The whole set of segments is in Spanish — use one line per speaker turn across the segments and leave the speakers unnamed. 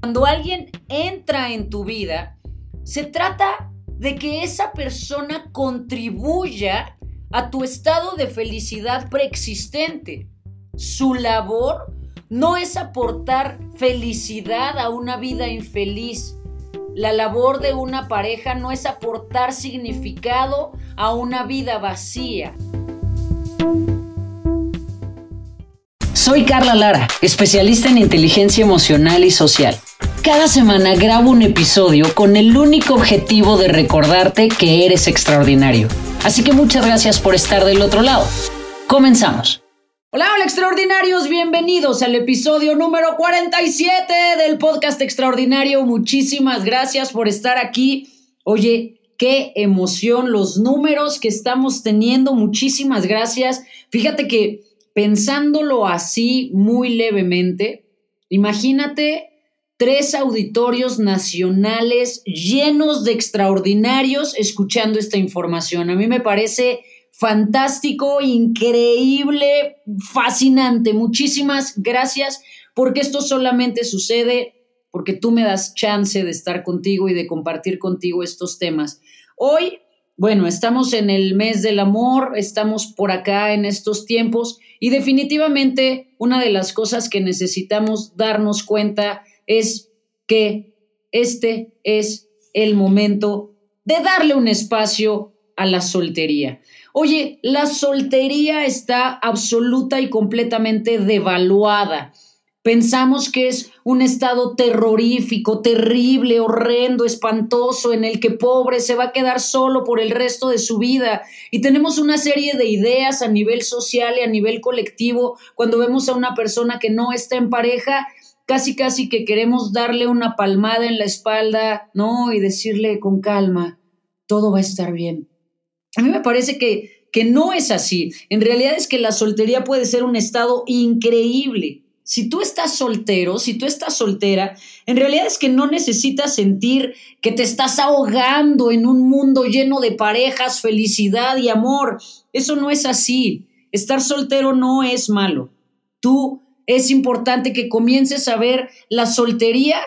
Cuando alguien entra en tu vida, se trata de que esa persona contribuya a tu estado de felicidad preexistente. Su labor no es aportar felicidad a una vida infeliz. La labor de una pareja no es aportar significado a una vida vacía. Soy Carla Lara, especialista en inteligencia emocional y social. Cada semana grabo un episodio con el único objetivo de recordarte que eres extraordinario. Así que muchas gracias por estar del otro lado. Comenzamos. Hola, hola extraordinarios, bienvenidos al episodio número 47 del podcast extraordinario. Muchísimas gracias por estar aquí. Oye, qué emoción los números que estamos teniendo. Muchísimas gracias. Fíjate que pensándolo así muy levemente, imagínate tres auditorios nacionales llenos de extraordinarios escuchando esta información. A mí me parece fantástico, increíble, fascinante. Muchísimas gracias porque esto solamente sucede porque tú me das chance de estar contigo y de compartir contigo estos temas. Hoy, bueno, estamos en el mes del amor, estamos por acá en estos tiempos y definitivamente una de las cosas que necesitamos darnos cuenta es que este es el momento de darle un espacio a la soltería. Oye, la soltería está absoluta y completamente devaluada. Pensamos que es un estado terrorífico, terrible, horrendo, espantoso, en el que pobre se va a quedar solo por el resto de su vida. Y tenemos una serie de ideas a nivel social y a nivel colectivo cuando vemos a una persona que no está en pareja casi casi que queremos darle una palmada en la espalda, ¿no? Y decirle con calma, todo va a estar bien. A mí me parece que, que no es así. En realidad es que la soltería puede ser un estado increíble. Si tú estás soltero, si tú estás soltera, en realidad es que no necesitas sentir que te estás ahogando en un mundo lleno de parejas, felicidad y amor. Eso no es así. Estar soltero no es malo. Tú es importante que comiences a ver la soltería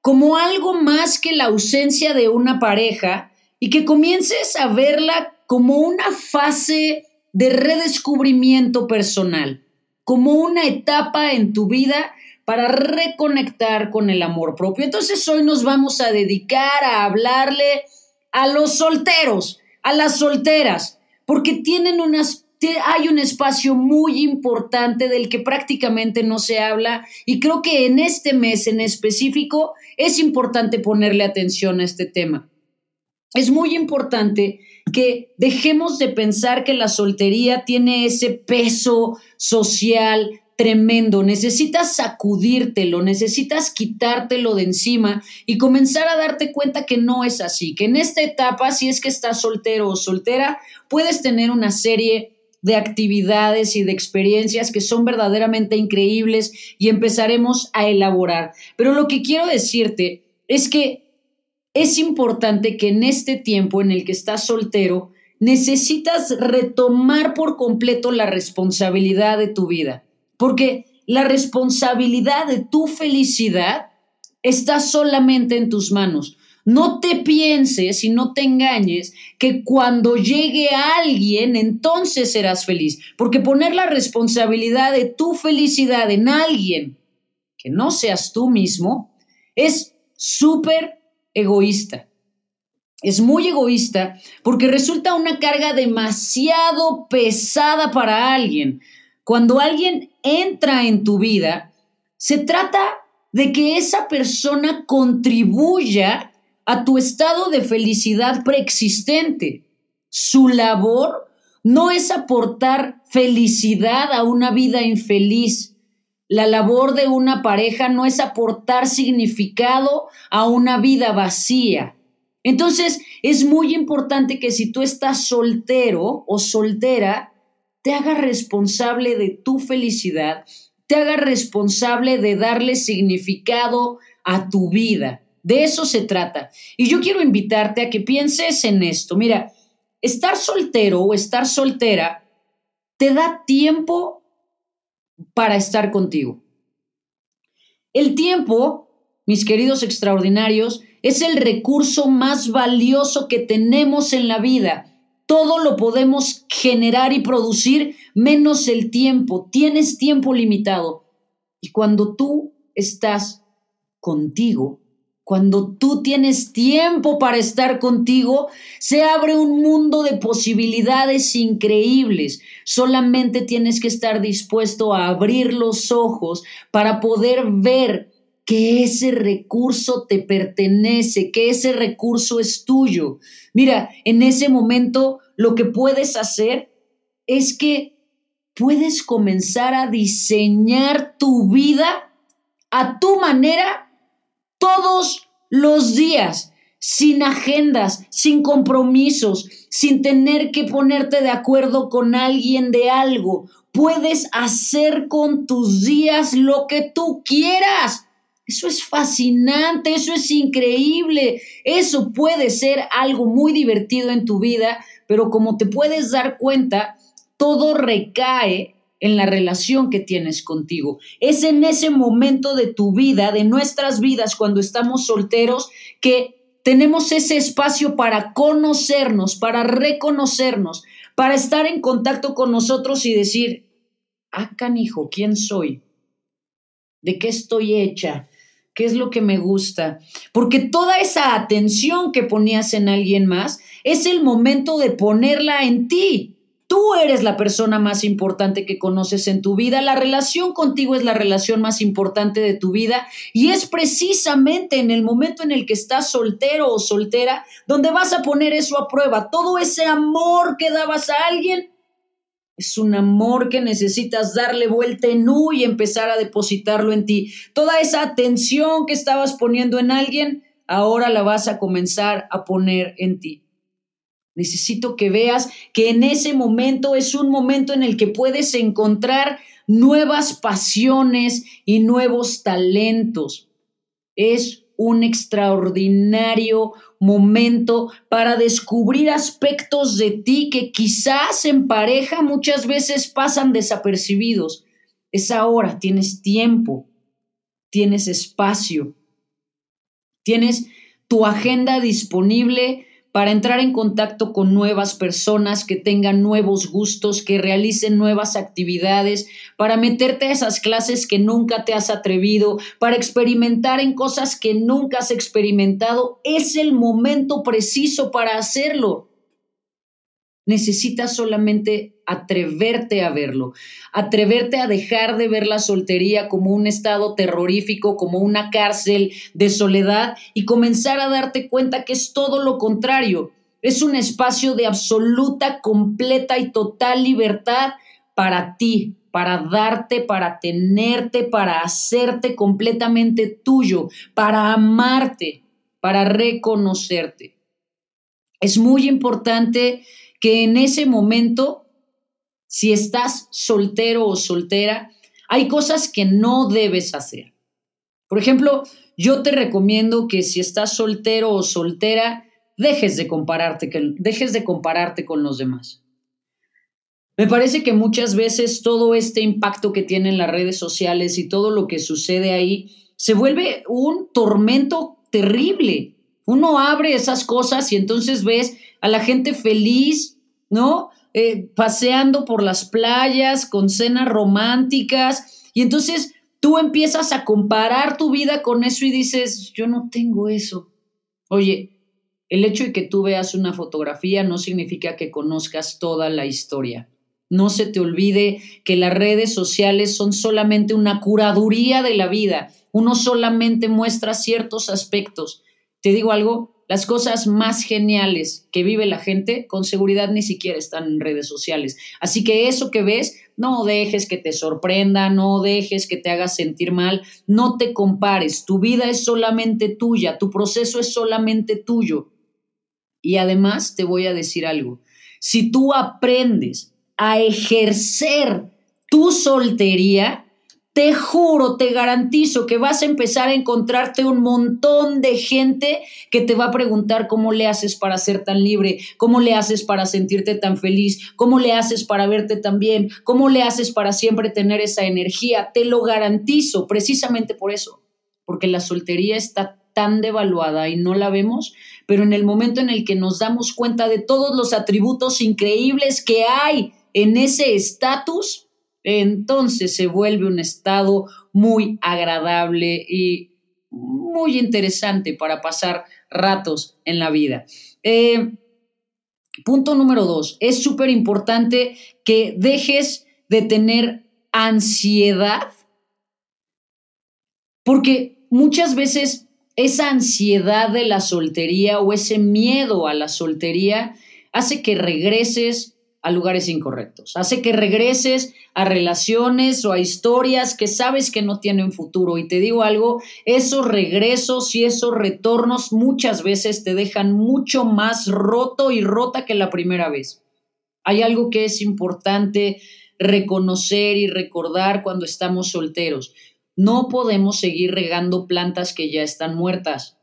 como algo más que la ausencia de una pareja y que comiences a verla como una fase de redescubrimiento personal, como una etapa en tu vida para reconectar con el amor propio. Entonces hoy nos vamos a dedicar a hablarle a los solteros, a las solteras, porque tienen unas hay un espacio muy importante del que prácticamente no se habla y creo que en este mes en específico es importante ponerle atención a este tema. Es muy importante que dejemos de pensar que la soltería tiene ese peso social tremendo, necesitas sacudírtelo, necesitas quitártelo de encima y comenzar a darte cuenta que no es así, que en esta etapa, si es que estás soltero o soltera, puedes tener una serie de actividades y de experiencias que son verdaderamente increíbles y empezaremos a elaborar. Pero lo que quiero decirte es que es importante que en este tiempo en el que estás soltero, necesitas retomar por completo la responsabilidad de tu vida, porque la responsabilidad de tu felicidad está solamente en tus manos. No te pienses y no te engañes que cuando llegue alguien, entonces serás feliz. Porque poner la responsabilidad de tu felicidad en alguien que no seas tú mismo es súper egoísta. Es muy egoísta porque resulta una carga demasiado pesada para alguien. Cuando alguien entra en tu vida, se trata de que esa persona contribuya a tu estado de felicidad preexistente. Su labor no es aportar felicidad a una vida infeliz. La labor de una pareja no es aportar significado a una vida vacía. Entonces, es muy importante que si tú estás soltero o soltera, te hagas responsable de tu felicidad, te hagas responsable de darle significado a tu vida. De eso se trata. Y yo quiero invitarte a que pienses en esto. Mira, estar soltero o estar soltera te da tiempo para estar contigo. El tiempo mis queridos extraordinarios, es el recurso más valioso que tenemos en la vida. Todo lo podemos generar y producir menos el tiempo. Tienes tiempo limitado. Y cuando tú estás contigo, cuando tú tienes tiempo para estar contigo, se abre un mundo de posibilidades increíbles. Solamente tienes que estar dispuesto a abrir los ojos para poder ver que ese recurso te pertenece, que ese recurso es tuyo. Mira, en ese momento lo que puedes hacer es que puedes comenzar a diseñar tu vida a tu manera todos los días, sin agendas, sin compromisos, sin tener que ponerte de acuerdo con alguien de algo. Puedes hacer con tus días lo que tú quieras. Eso es fascinante, eso es increíble, eso puede ser algo muy divertido en tu vida, pero como te puedes dar cuenta, todo recae en la relación que tienes contigo. Es en ese momento de tu vida, de nuestras vidas, cuando estamos solteros, que tenemos ese espacio para conocernos, para reconocernos, para estar en contacto con nosotros y decir, ah, canijo, ¿quién soy? ¿De qué estoy hecha? ¿Qué es lo que me gusta? Porque toda esa atención que ponías en alguien más es el momento de ponerla en ti. Tú eres la persona más importante que conoces en tu vida. La relación contigo es la relación más importante de tu vida y es precisamente en el momento en el que estás soltero o soltera donde vas a poner eso a prueba. Todo ese amor que dabas a alguien es un amor que necesitas darle vuelta en U y empezar a depositarlo en ti. Toda esa atención que estabas poniendo en alguien, ahora la vas a comenzar a poner en ti. Necesito que veas que en ese momento es un momento en el que puedes encontrar nuevas pasiones y nuevos talentos. Es un extraordinario momento para descubrir aspectos de ti que quizás en pareja muchas veces pasan desapercibidos. Es ahora, tienes tiempo, tienes espacio, tienes tu agenda disponible para entrar en contacto con nuevas personas que tengan nuevos gustos, que realicen nuevas actividades, para meterte a esas clases que nunca te has atrevido, para experimentar en cosas que nunca has experimentado. Es el momento preciso para hacerlo. Necesitas solamente atreverte a verlo, atreverte a dejar de ver la soltería como un estado terrorífico, como una cárcel de soledad y comenzar a darte cuenta que es todo lo contrario. Es un espacio de absoluta, completa y total libertad para ti, para darte, para tenerte, para hacerte completamente tuyo, para amarte, para reconocerte. Es muy importante que en ese momento, si estás soltero o soltera, hay cosas que no debes hacer. Por ejemplo, yo te recomiendo que si estás soltero o soltera, dejes de compararte, dejes de compararte con los demás. Me parece que muchas veces todo este impacto que tienen las redes sociales y todo lo que sucede ahí se vuelve un tormento terrible. Uno abre esas cosas y entonces ves a la gente feliz, ¿no? Eh, paseando por las playas con cenas románticas y entonces tú empiezas a comparar tu vida con eso y dices, yo no tengo eso. Oye, el hecho de que tú veas una fotografía no significa que conozcas toda la historia. No se te olvide que las redes sociales son solamente una curaduría de la vida. Uno solamente muestra ciertos aspectos. Te digo algo, las cosas más geniales que vive la gente, con seguridad ni siquiera están en redes sociales. Así que eso que ves, no dejes que te sorprenda, no dejes que te hagas sentir mal, no te compares, tu vida es solamente tuya, tu proceso es solamente tuyo. Y además te voy a decir algo, si tú aprendes a ejercer tu soltería, te juro, te garantizo que vas a empezar a encontrarte un montón de gente que te va a preguntar cómo le haces para ser tan libre, cómo le haces para sentirte tan feliz, cómo le haces para verte tan bien, cómo le haces para siempre tener esa energía. Te lo garantizo precisamente por eso porque la soltería está tan devaluada y no la vemos, pero en el momento en el que nos damos cuenta de todos los atributos increíbles que hay en ese estatus, entonces se vuelve un estado muy agradable y muy interesante para pasar ratos en la vida. Eh, punto número dos, es súper importante que dejes de tener ansiedad porque muchas veces esa ansiedad de la soltería o ese miedo a la soltería hace que regreses a lugares incorrectos, hace que regreses a relaciones o a historias que sabes que no tienen futuro. Y te digo algo, esos regresos y esos retornos muchas veces te dejan mucho más roto y rota que la primera vez. Hay algo que es importante reconocer y recordar cuando estamos solteros. No podemos seguir regando plantas que ya están muertas.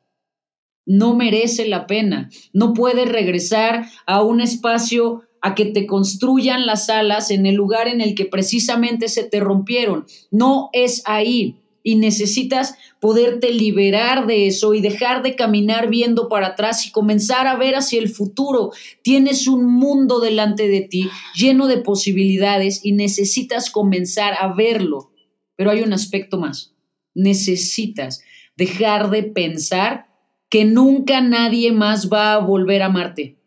No merece la pena. No puedes regresar a un espacio a que te construyan las alas en el lugar en el que precisamente se te rompieron. No es ahí y necesitas poderte liberar de eso y dejar de caminar viendo para atrás y comenzar a ver hacia el futuro. Tienes un mundo delante de ti lleno de posibilidades y necesitas comenzar a verlo. Pero hay un aspecto más. Necesitas dejar de pensar que nunca nadie más va a volver a amarte.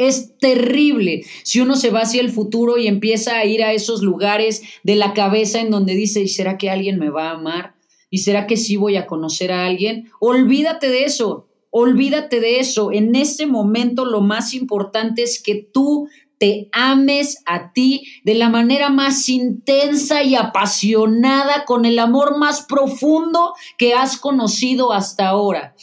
Es terrible si uno se va hacia el futuro y empieza a ir a esos lugares de la cabeza en donde dice, ¿y será que alguien me va a amar? ¿Y será que sí voy a conocer a alguien? Olvídate de eso, olvídate de eso. En este momento lo más importante es que tú te ames a ti de la manera más intensa y apasionada, con el amor más profundo que has conocido hasta ahora.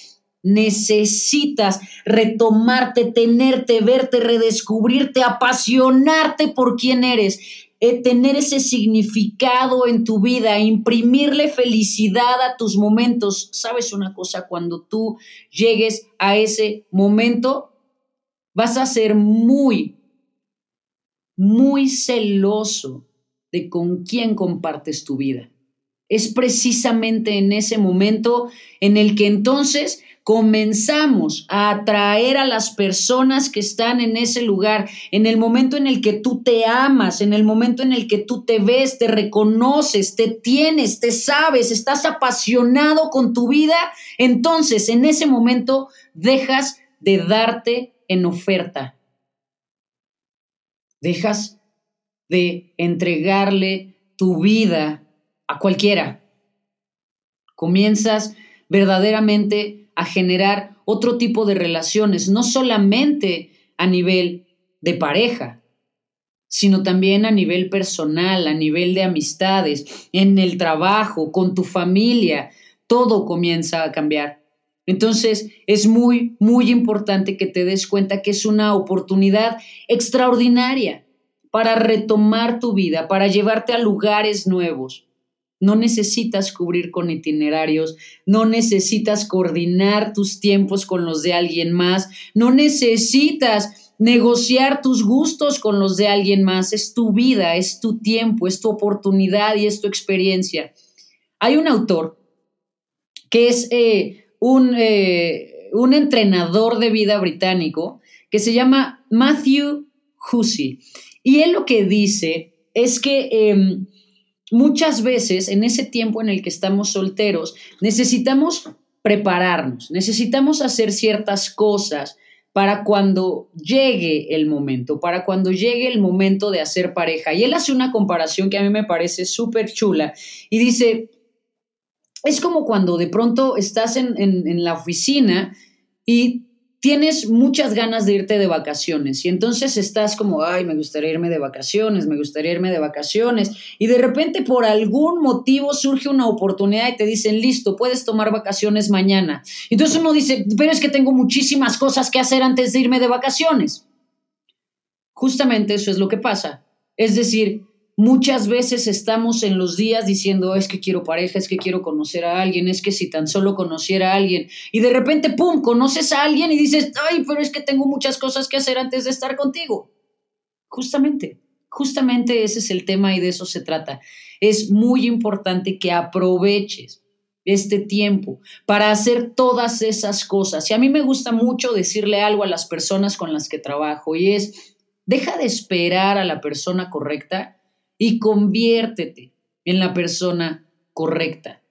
Necesitas retomarte, tenerte, verte, redescubrirte, apasionarte por quién eres, eh, tener ese significado en tu vida, imprimirle felicidad a tus momentos. ¿Sabes una cosa? Cuando tú llegues a ese momento, vas a ser muy, muy celoso de con quién compartes tu vida. Es precisamente en ese momento en el que entonces comenzamos a atraer a las personas que están en ese lugar, en el momento en el que tú te amas, en el momento en el que tú te ves, te reconoces, te tienes, te sabes, estás apasionado con tu vida, entonces en ese momento dejas de darte en oferta Dejas de entregarle tu vida a cualquiera. Comienzas verdaderamente a generar otro tipo de relaciones, no solamente a nivel de pareja, sino también a nivel personal, a nivel de amistades, en el trabajo, con tu familia, todo comienza a cambiar. Entonces, es muy, muy importante que te des cuenta que es una oportunidad extraordinaria para retomar tu vida, para llevarte a lugares nuevos. No necesitas cubrir con itinerarios, no necesitas coordinar tus tiempos con los de alguien más, no necesitas negociar tus gustos con los de alguien más. Es tu vida, es tu tiempo, es tu oportunidad y es tu experiencia. Hay un autor que es eh, eh, un, entrenador de vida británico que se llama Matthew Hussey. Y él lo que dice es que em, muchas veces en ese tiempo en el que estamos solteros necesitamos prepararnos, necesitamos hacer ciertas cosas para cuando llegue el momento, para cuando llegue el momento de hacer pareja. Y él hace una comparación que a mí me parece súper chula y dice, es como cuando de pronto estás en, la oficina y tienes muchas ganas de irte de vacaciones y entonces estás como, ay, me gustaría irme de vacaciones, me gustaría irme de vacaciones y de repente por algún motivo surge una oportunidad y te dicen, listo, puedes tomar vacaciones mañana. Entonces uno dice, pero es que tengo muchísimas cosas que hacer antes de irme de vacaciones. Justamente eso es lo que pasa. Es decir, Muchas veces estamos en los días diciendo, es que quiero pareja, es que quiero conocer a alguien, es que si tan solo conociera a alguien. Y de repente, ¡pum!, conoces a alguien y dices, ay, pero es que tengo muchas cosas que hacer antes de estar contigo. Justamente, justamente ese es el tema y de eso se trata. Es muy importante que aproveches este tiempo para hacer todas esas cosas. Y a mí me gusta mucho decirle algo a las personas con las que trabajo y es, deja de esperar a la persona correcta y conviértete en la persona correcta.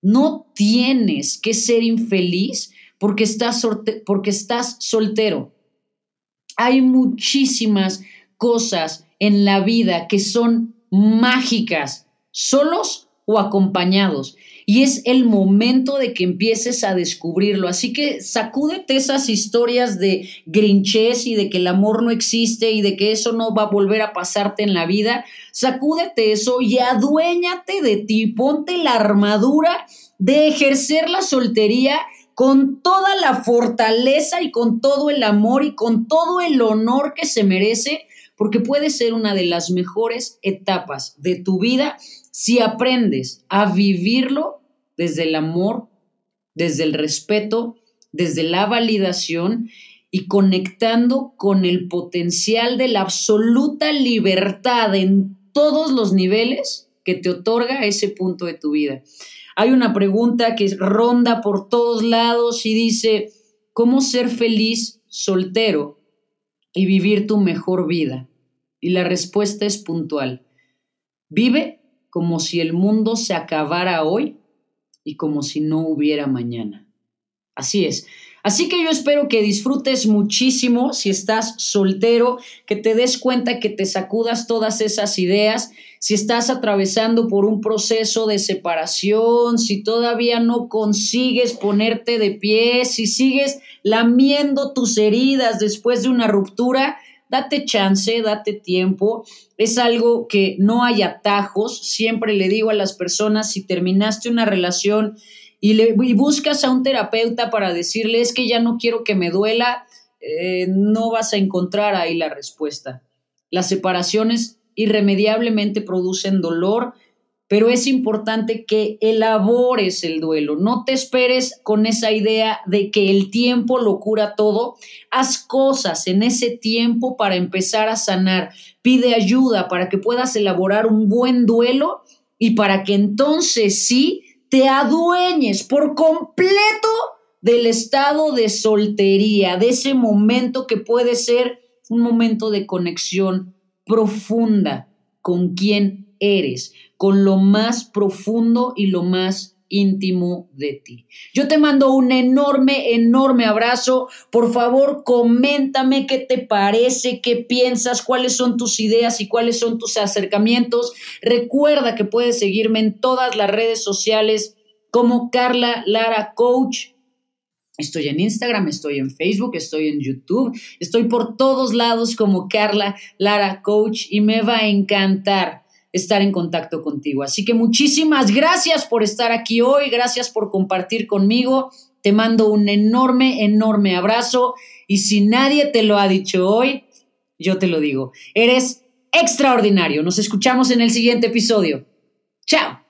No tienes que ser infeliz porque estás, porque estás soltero. Hay muchísimas cosas en la vida que son mágicas, solos o acompañados. Y es el momento de que empieces a descubrirlo. Así que sacúdete esas historias de grinchez y de que el amor no existe y de que eso no va a volver a pasarte en la vida. Sacúdete eso y aduéñate de ti. Ponte la armadura de ejercer la soltería con toda la fortaleza y con todo el amor y con todo el honor que se merece, porque puede ser una de las mejores etapas de tu vida si aprendes a vivirlo desde el amor, desde el respeto, desde la validación y conectando con el potencial de la absoluta libertad en todos los niveles que te otorga ese punto de tu vida. Hay una pregunta que ronda por todos lados y dice, ¿cómo ser feliz soltero y vivir tu mejor vida? Y la respuesta es puntual. Vive como si el mundo se acabara hoy y como si no hubiera mañana. Así es. Así que yo espero que disfrutes muchísimo si estás soltero, que te des cuenta que te sacudas todas esas ideas, si estás atravesando por un proceso de separación, si todavía no consigues ponerte de pie, si sigues lamiendo tus heridas después de una ruptura, date chance, date tiempo. Es algo que no hay atajos. Siempre le digo a las personas, si terminaste una relación y, buscas a un terapeuta para decirle es que ya no quiero que me duela, eh, no vas a encontrar ahí la respuesta. Las separaciones irremediablemente producen dolor, pero es importante que elabores el duelo. No te esperes con esa idea de que el tiempo lo cura todo. Haz cosas en ese tiempo para empezar a sanar. Pide ayuda para que puedas elaborar un buen duelo y para que entonces sí te adueñes por completo del estado de soltería, de ese momento que puede ser un momento de conexión profunda con quien eres, con lo más profundo y lo más íntimo de ti. Yo te mando un enorme, enorme abrazo. Por favor, coméntame qué te parece, qué piensas, cuáles son tus ideas y cuáles son tus acercamientos. Recuerda que puedes seguirme en todas las redes sociales como Carla Lara Coach. Estoy en Instagram, estoy en Facebook, estoy en YouTube, estoy por todos lados como Carla Lara Coach y me va a encantar estar en contacto contigo. Así que muchísimas gracias por estar aquí hoy, gracias por compartir conmigo. Te mando un enorme, enorme abrazo y si nadie te lo ha dicho hoy, yo te lo digo. Eres extraordinario. Nos escuchamos en el siguiente episodio. Chao.